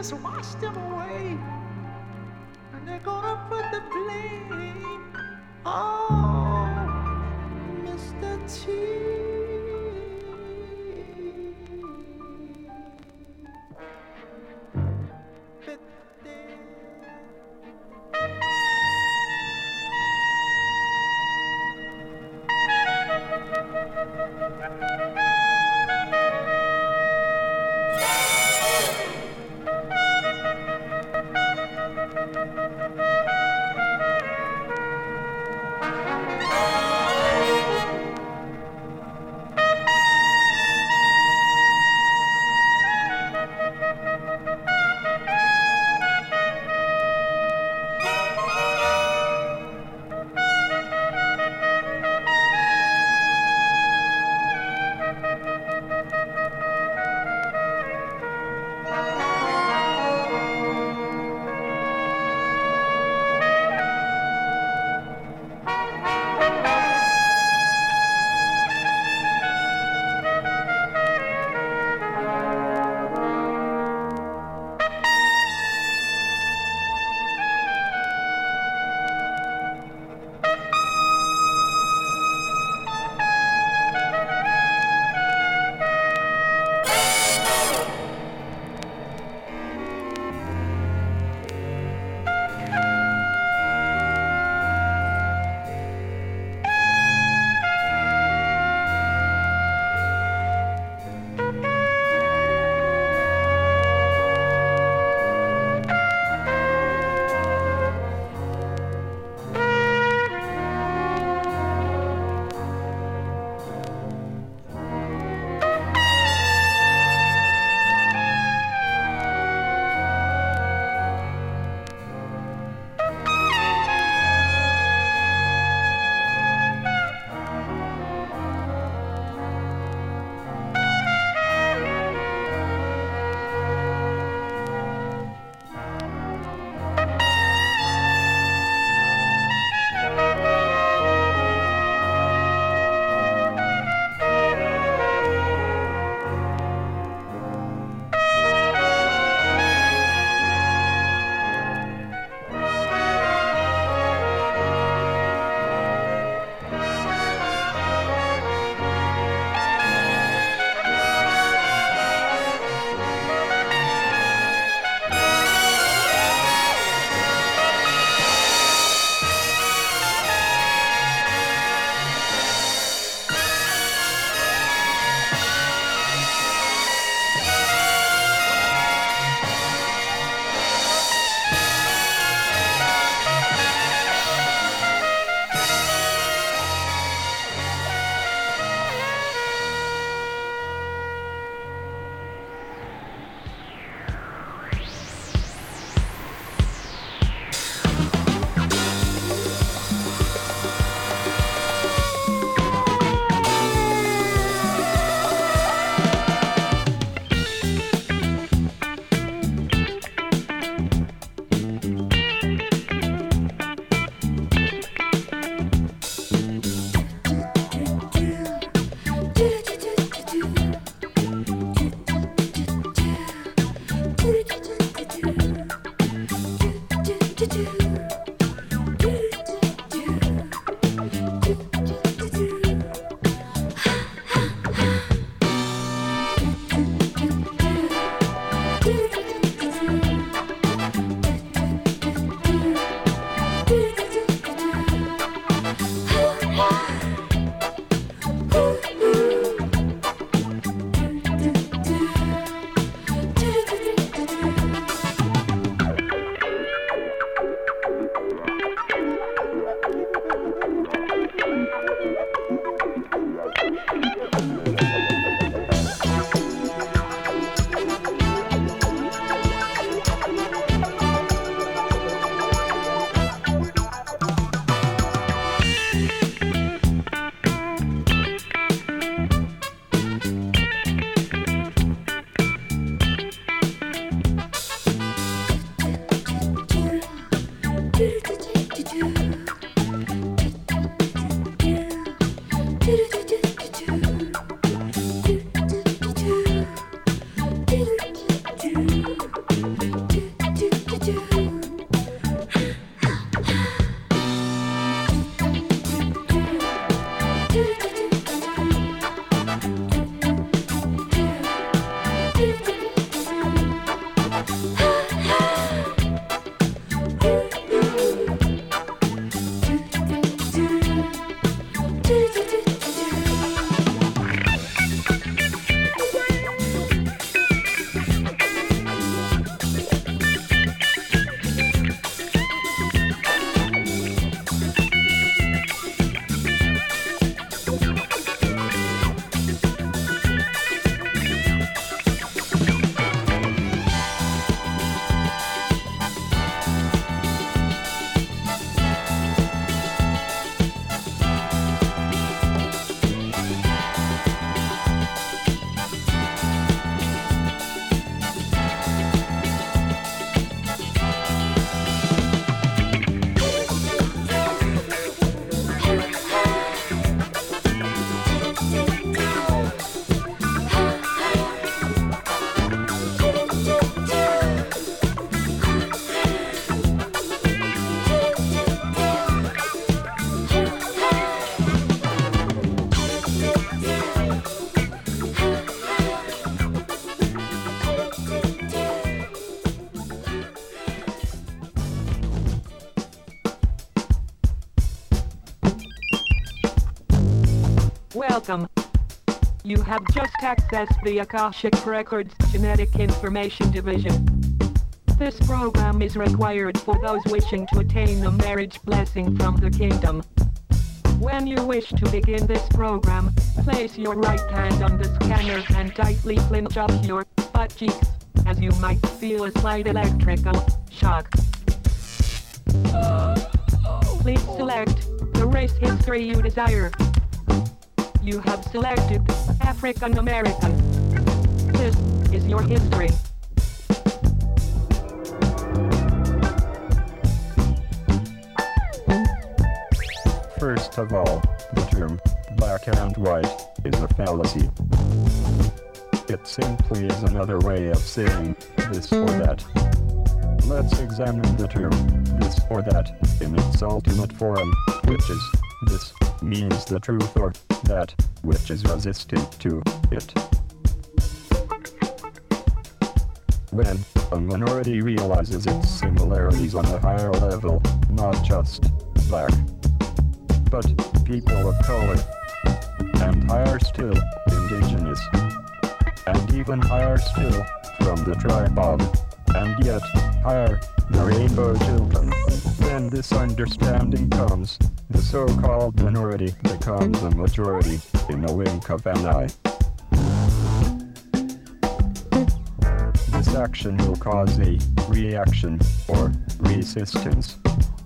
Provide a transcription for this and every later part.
just wash them away. And they're gonna put the blame on have just accessed the Akashic Records Genetic Information Division. This program is required for those wishing to attain the marriage blessing from the kingdom. When you wish to begin this program, place your right hand on the scanner and tightly clench up your butt cheeks, as you might feel a slight electrical shock. Please select the race history you desire. You have selected African American. This is your history. First of all, the term black and white is a fallacy. It simply is another way of saying this or that. Let's examine the term this or that in its ultimate form, which is this means the truth or that which is resistant to it. When a minority realizes its similarities on a higher level, not just black, but people of color, and higher still, indigenous, and even higher still, from the tribe of, and yet higher, rainbow children. When this understanding comes, the so-called minority becomes a majority in a wink of an eye. This action will cause a reaction or resistance.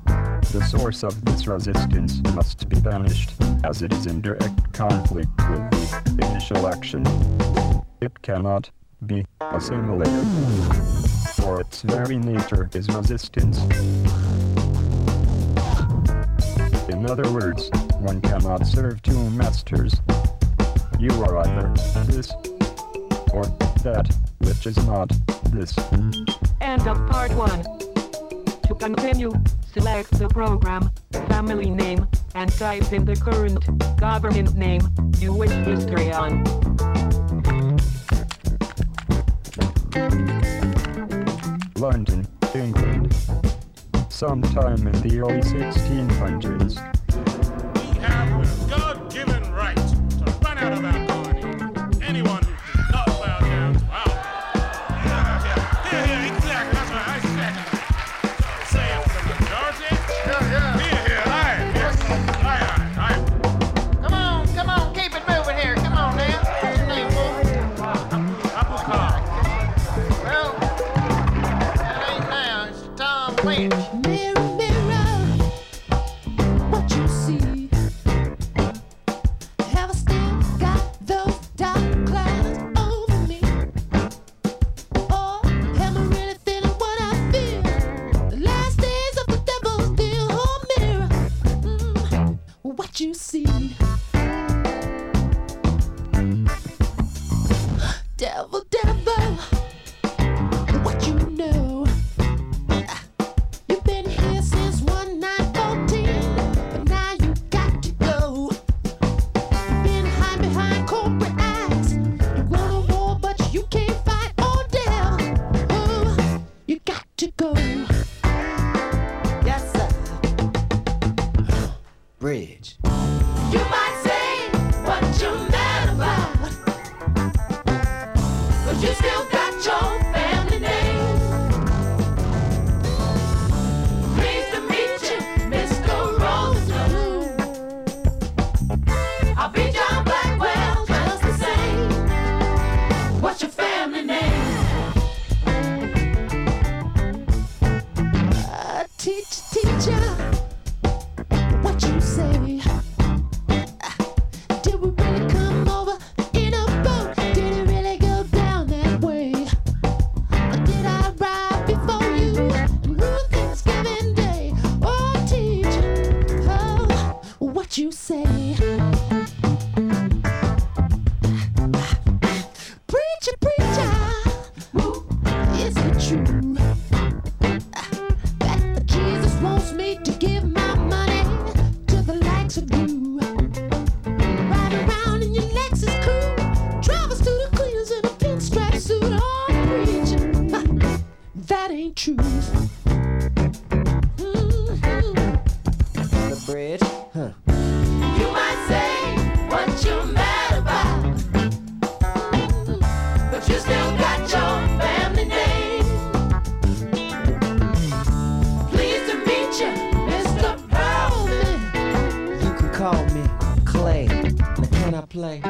The source of this resistance must be banished, as it is in direct conflict with the initial action. It cannot be assimilated, for its very nature is resistance. In other words, one cannot serve two masters. You are either this or that, which is not this. End of part one. To continue, select the program, family name, and type in the current government name you wish history on. London, England. Sometime in the early 1600s, We have God-given right to run out of our play.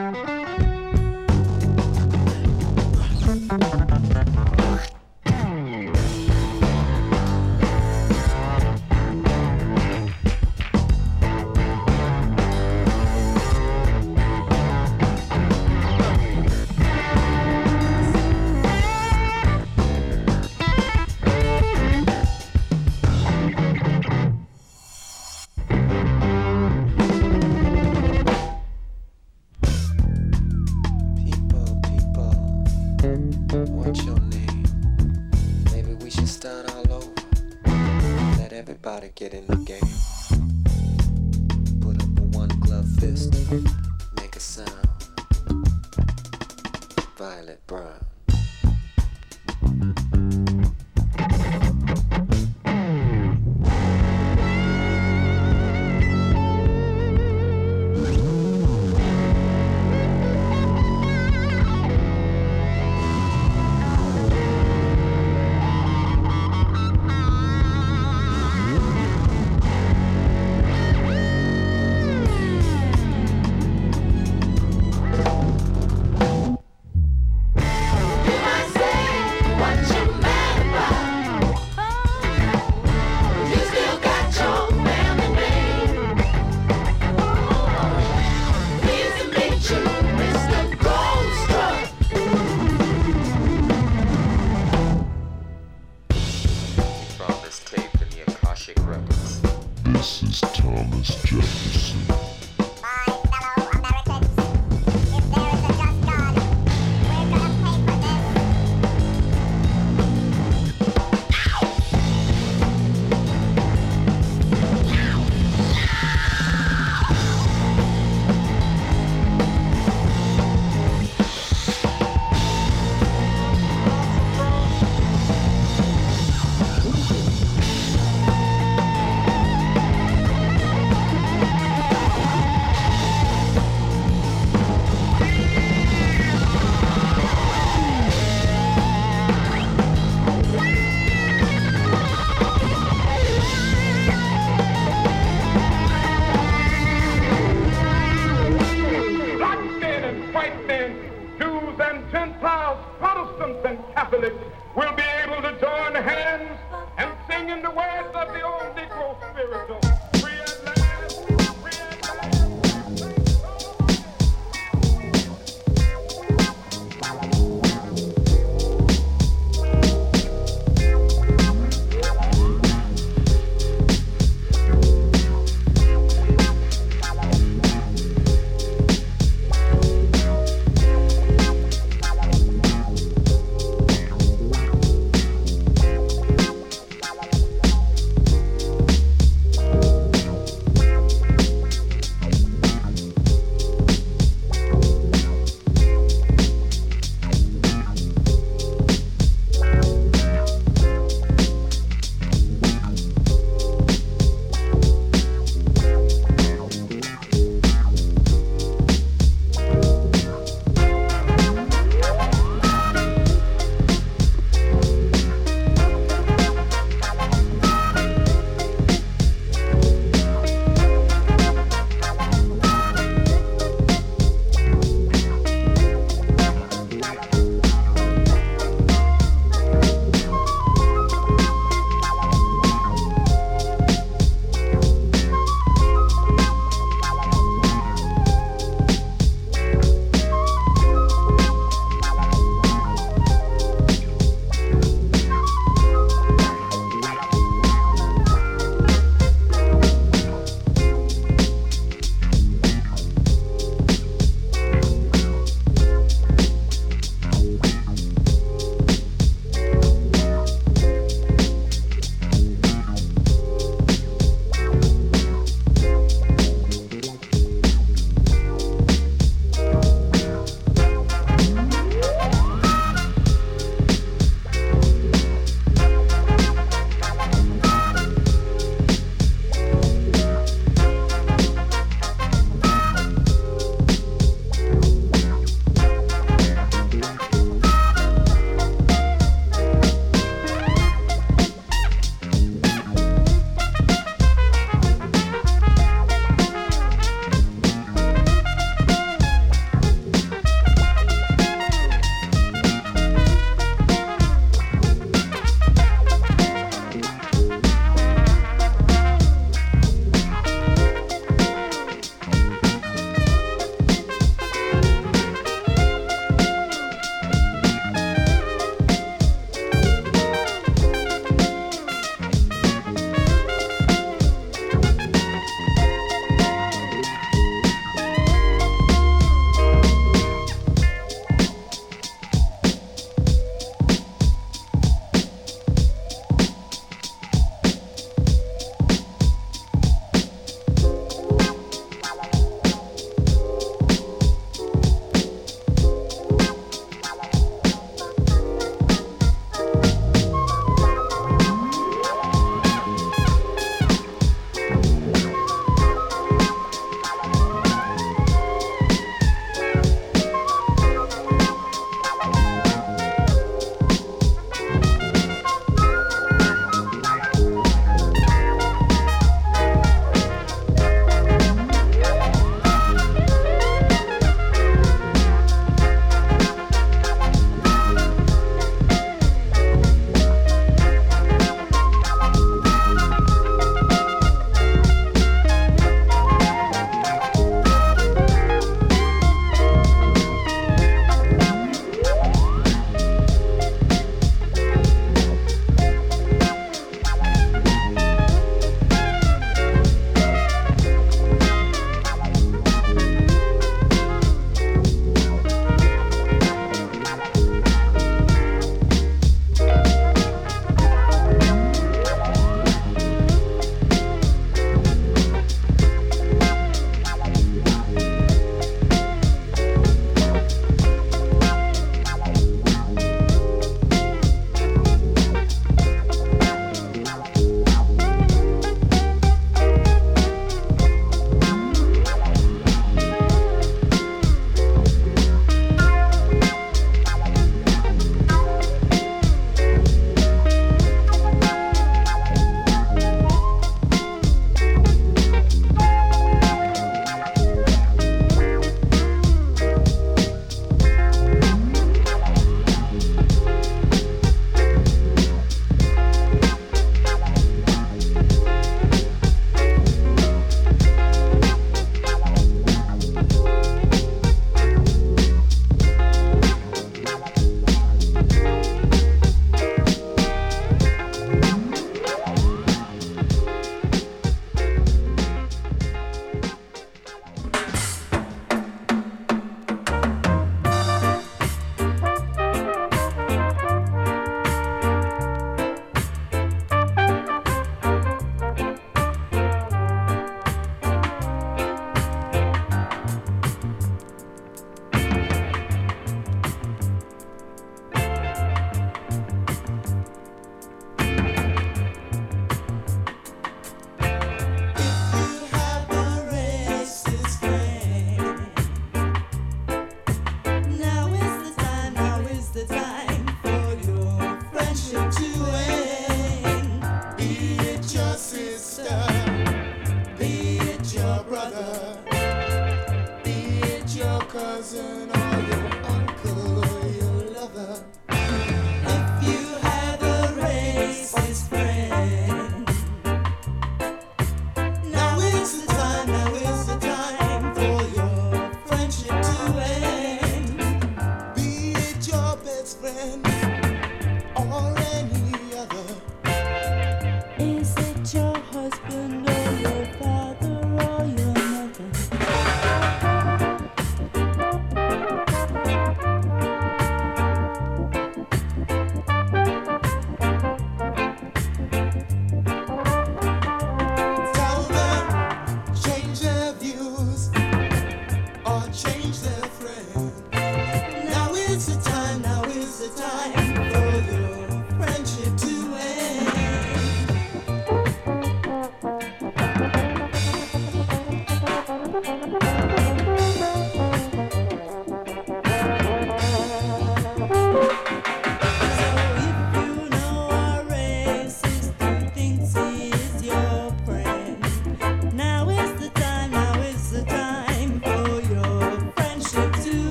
Change their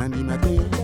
nandima te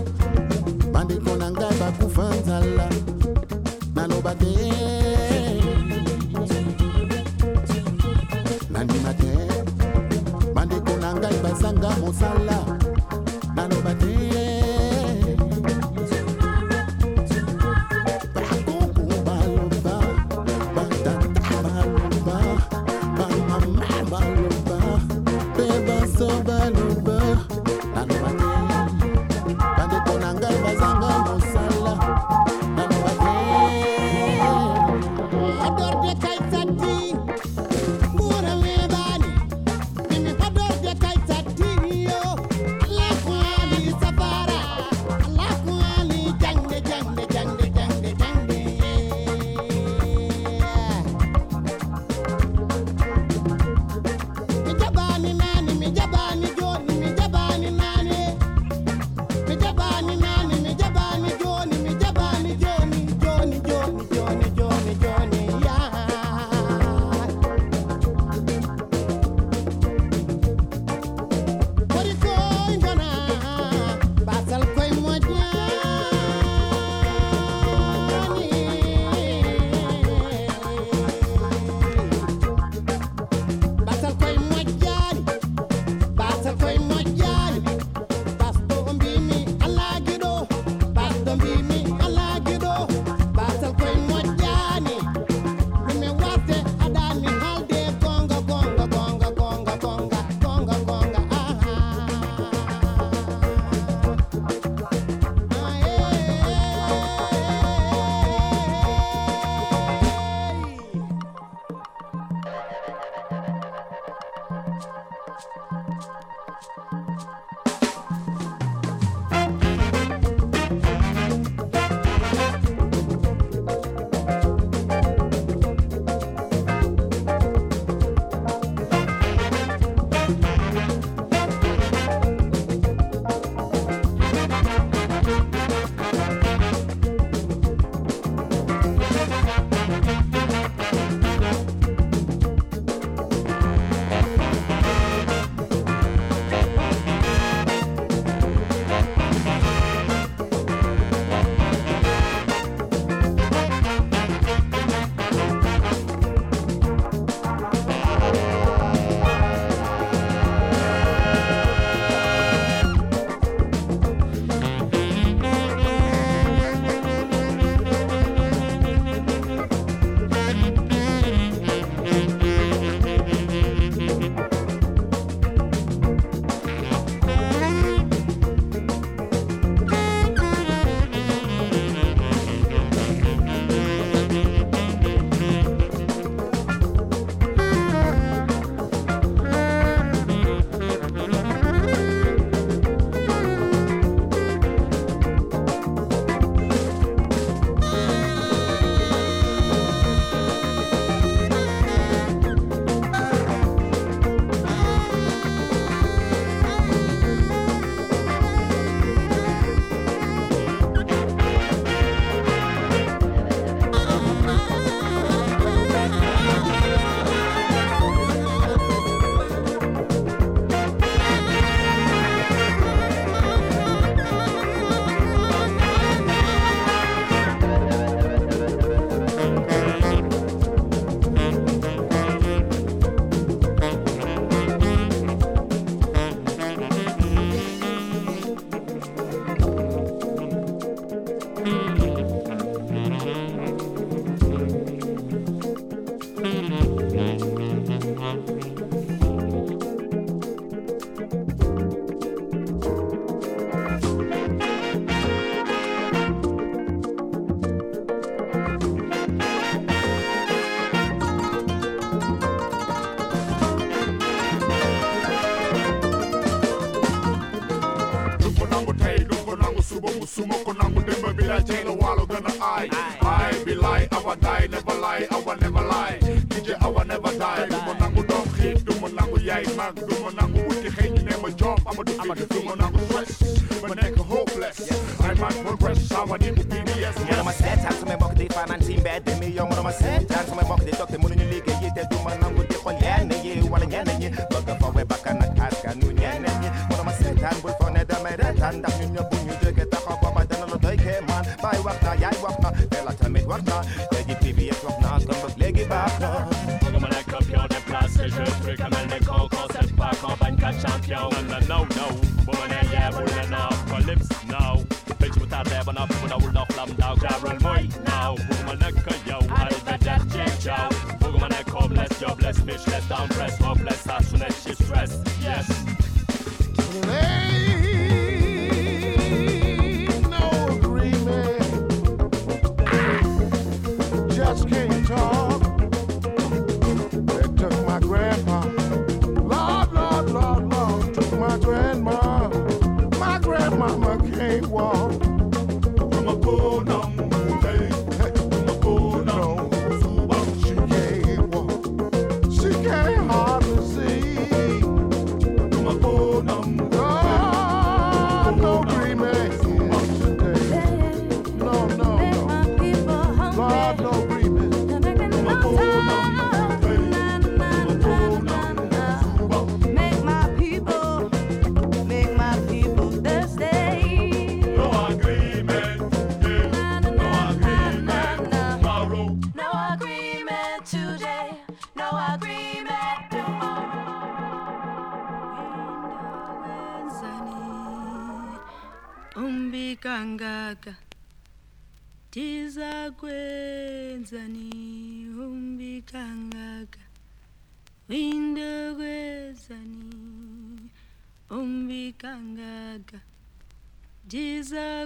I might progress how I need to BDS Mënu ma seetaan samay mbokk di fanaan ci mbedd mi yow mënu ma seetaan samay mbokk di toog te mënuñu liggéey yi te du ma nangu di xool yenn yi wala ñenn ñi bëgg foowe bakkan ak askanu ñeneen ñi mënu ma seetaan bul foog ne damay reetaan ndax ñun ñëpp bu ñu jóge taxaw booba dana la doy kéemaan baay wax na yaay wax na te la tamit wax na te ji PBS wax na kon boog léegi baax na Bëgguma nekk pion de place que je truc mel ni Coco c'est pas campagne ka champion. Non non no no bu ma nee yee bul ne naaw ko lips naaw bitch bu tardé ba noppi bu dawul dox lam daaw jaarul mooy naaw bëgguma nekk yow ay béjat ci jaw bëgguma nekk homeless jobless bitchless down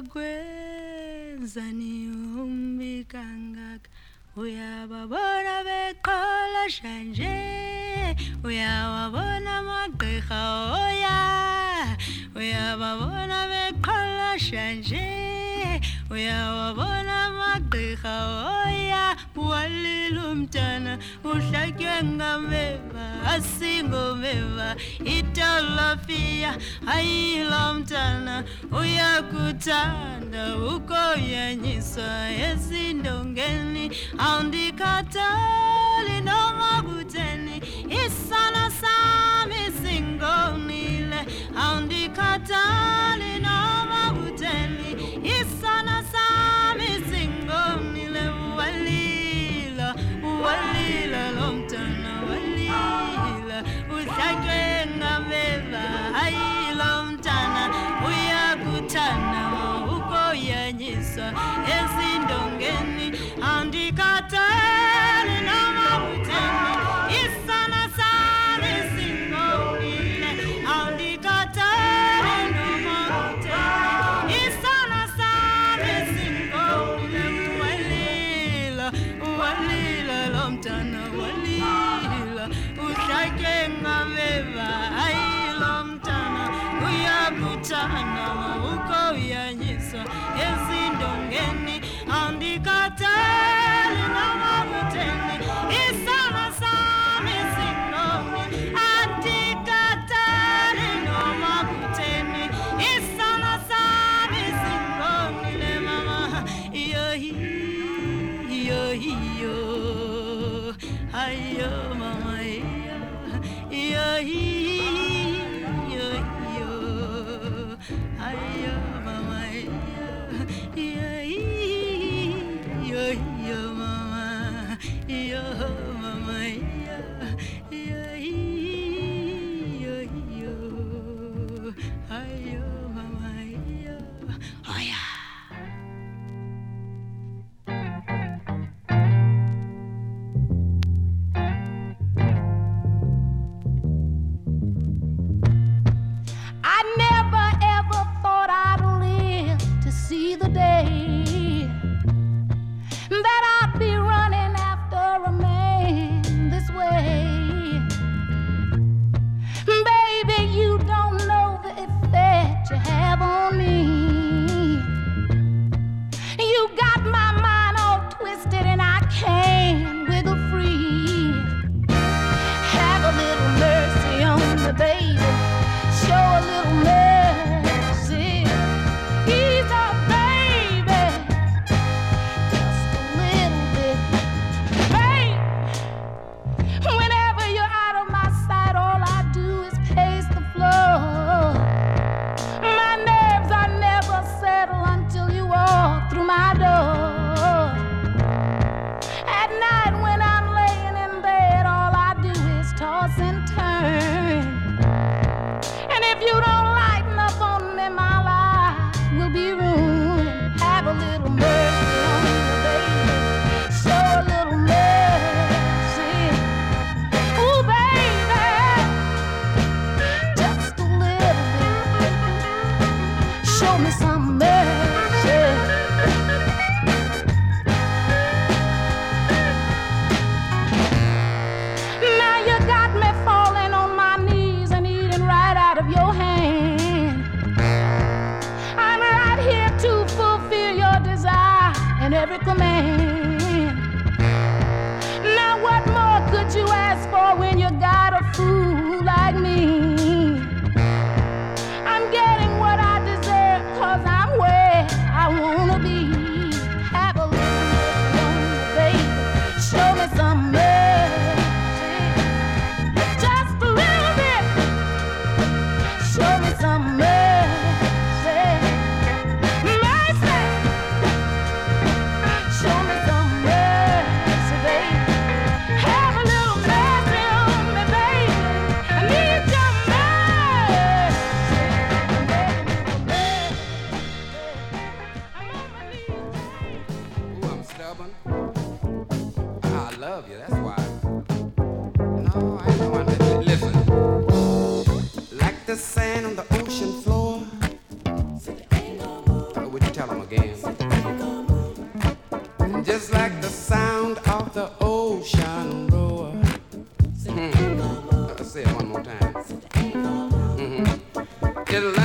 tiza kwenzani umbikangaka uyababona beqhola shanje uyawabona amagqirha oya uyababona oh shanje uyawabona amagqirha oya walila umntana uhlatywe ngameva asingomeva italafiya ayila mntana uyakuthanda ukoyanyiswa ezindongeni awundikhathali noma kutheni isana sami singonile. Awundikhathali ayilo mntana uyakuthanda ukoyanyiswa ezindongeni andikhathali 真的很浓啊。More time. Mhm. Just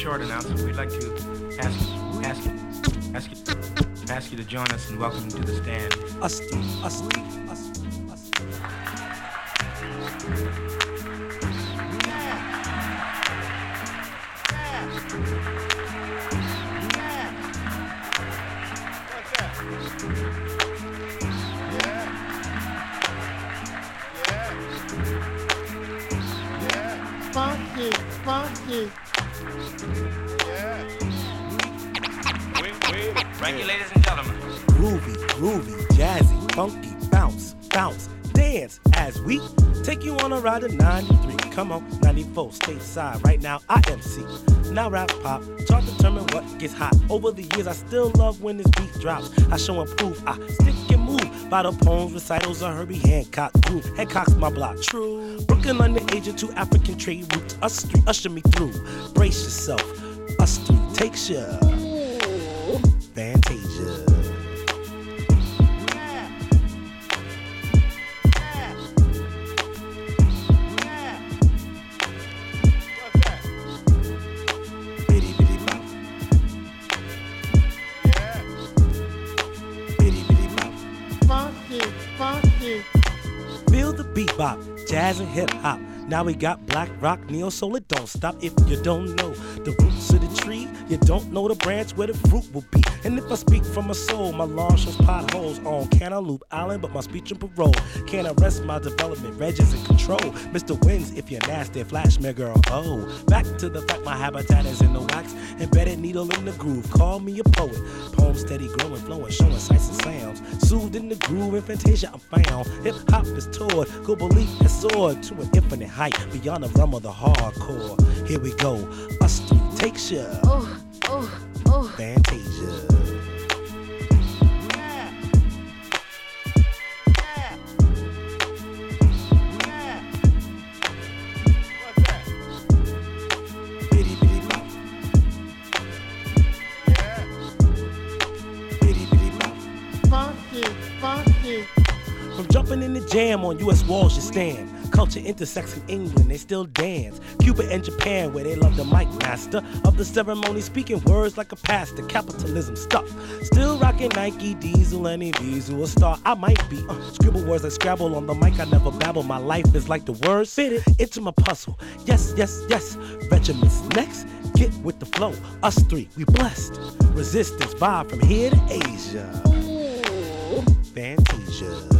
short announcement. We'd like to ask ask ask you ask you to join us and welcome to the stand. Us, us, us. Over the years, I still love when this beat drops. I show and prove, I stick and move by the poems, recitals of Herbie Hancock. Groove, Hancock's my block. True. Brooklyn, London, Asia, two African trade routes. Us street, usher me through. Brace yourself. Us three takes ya. Jazz and hip hop. Now we got black rock, neo soul. It don't stop if you don't know the roots of the tree. You don't know the branch where the fruit will be. And if I speak from my soul, my lawn shows potholes on Cantaloupe Island, but my speech and parole can't arrest my development. Reg is in control. Mr. Wins, if you're nasty, flash me, girl. Oh, back to the fact my habitat is in the wax. Embedded needle in the groove. Call me a poet. Poem steady growing, flowing, showing sights and sounds. Soothed in the groove, in fantasia I'm found. Hip hop is toured, go belief has soared to an infinite height beyond the realm of the hardcore. Here we go, us three takes ya. Oh, oh, oh. Fantasia. Bitty bitty bop. Bitty bitty bop. Funky, funky. From jumping in the jam on US walls you stand. Culture intersects in England, they still dance. Cuba and Japan, where they love the mic master. Of the ceremony, speaking words like a pastor. Capitalism stuff. Still rocking Nike, Diesel, and EVs. A star I might be. Uh, scribble words like Scrabble on the mic, I never babble. My life is like the words fit it into my puzzle. Yes, yes, yes. Regiments next. Get with the flow. Us three, we blessed. Resistance vibe from here to Asia. Fantasia.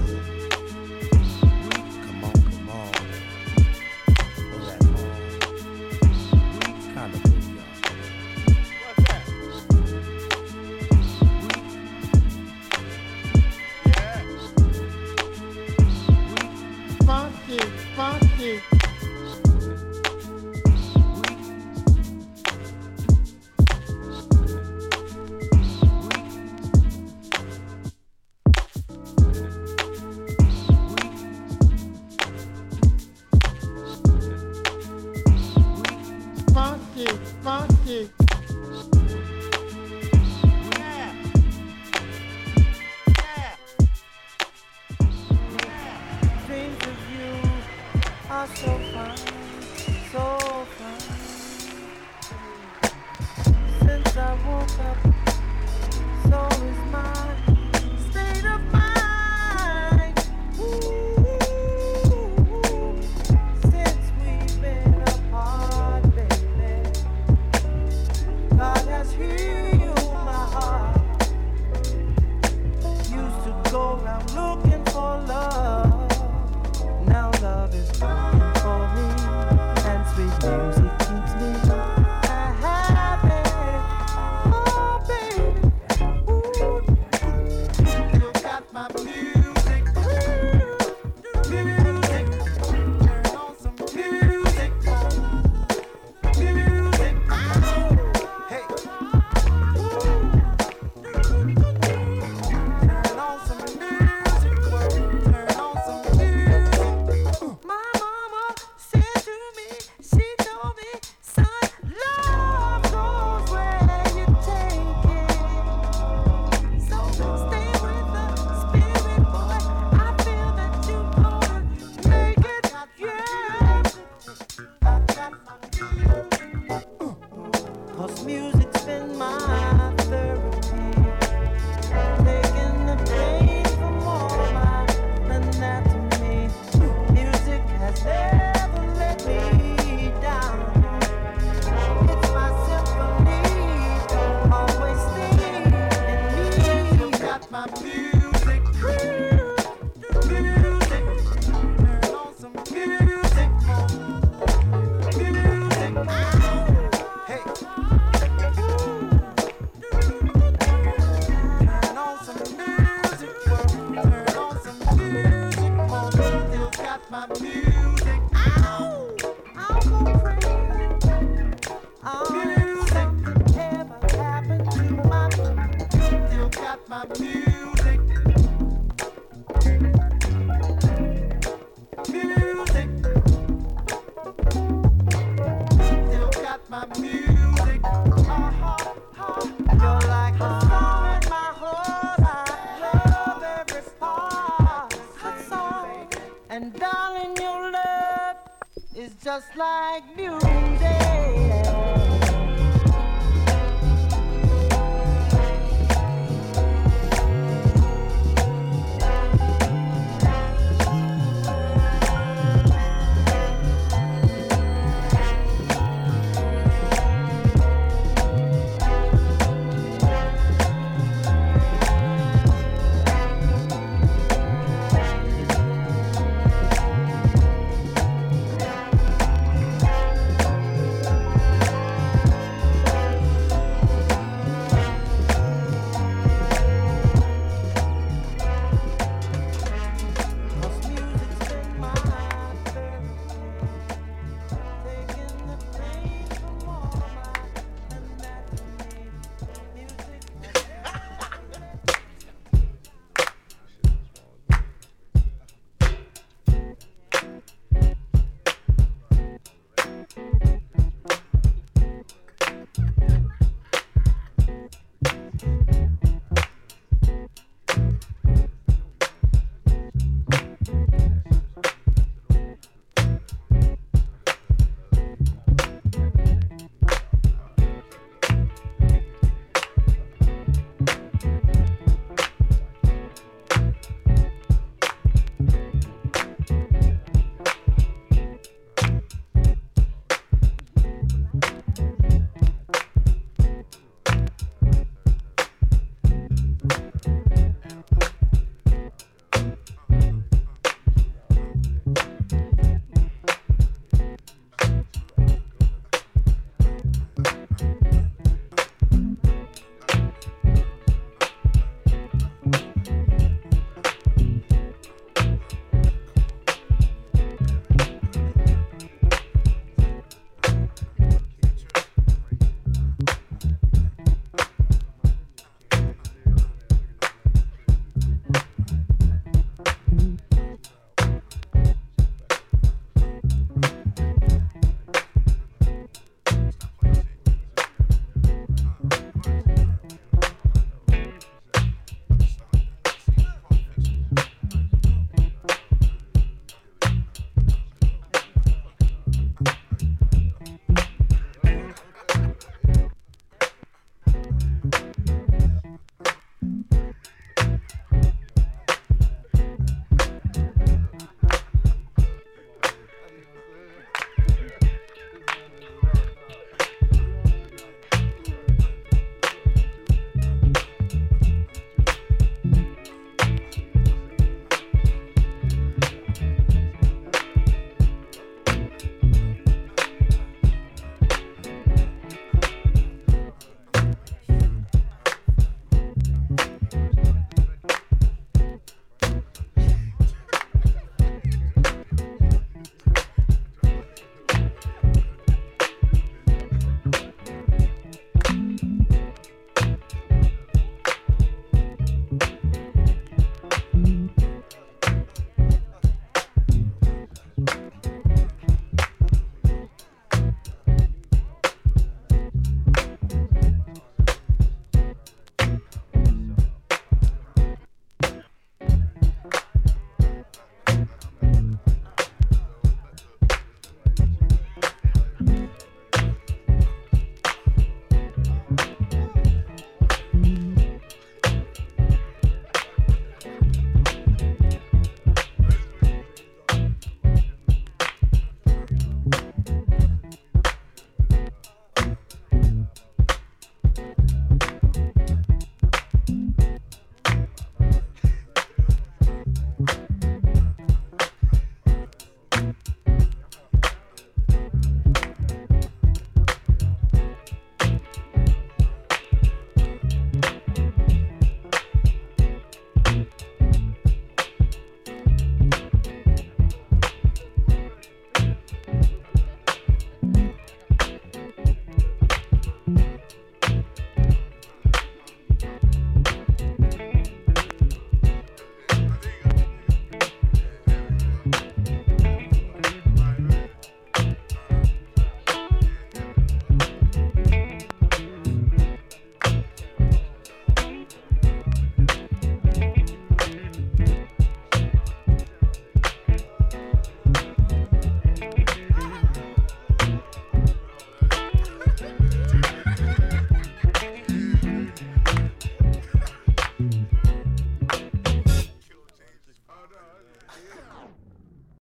just like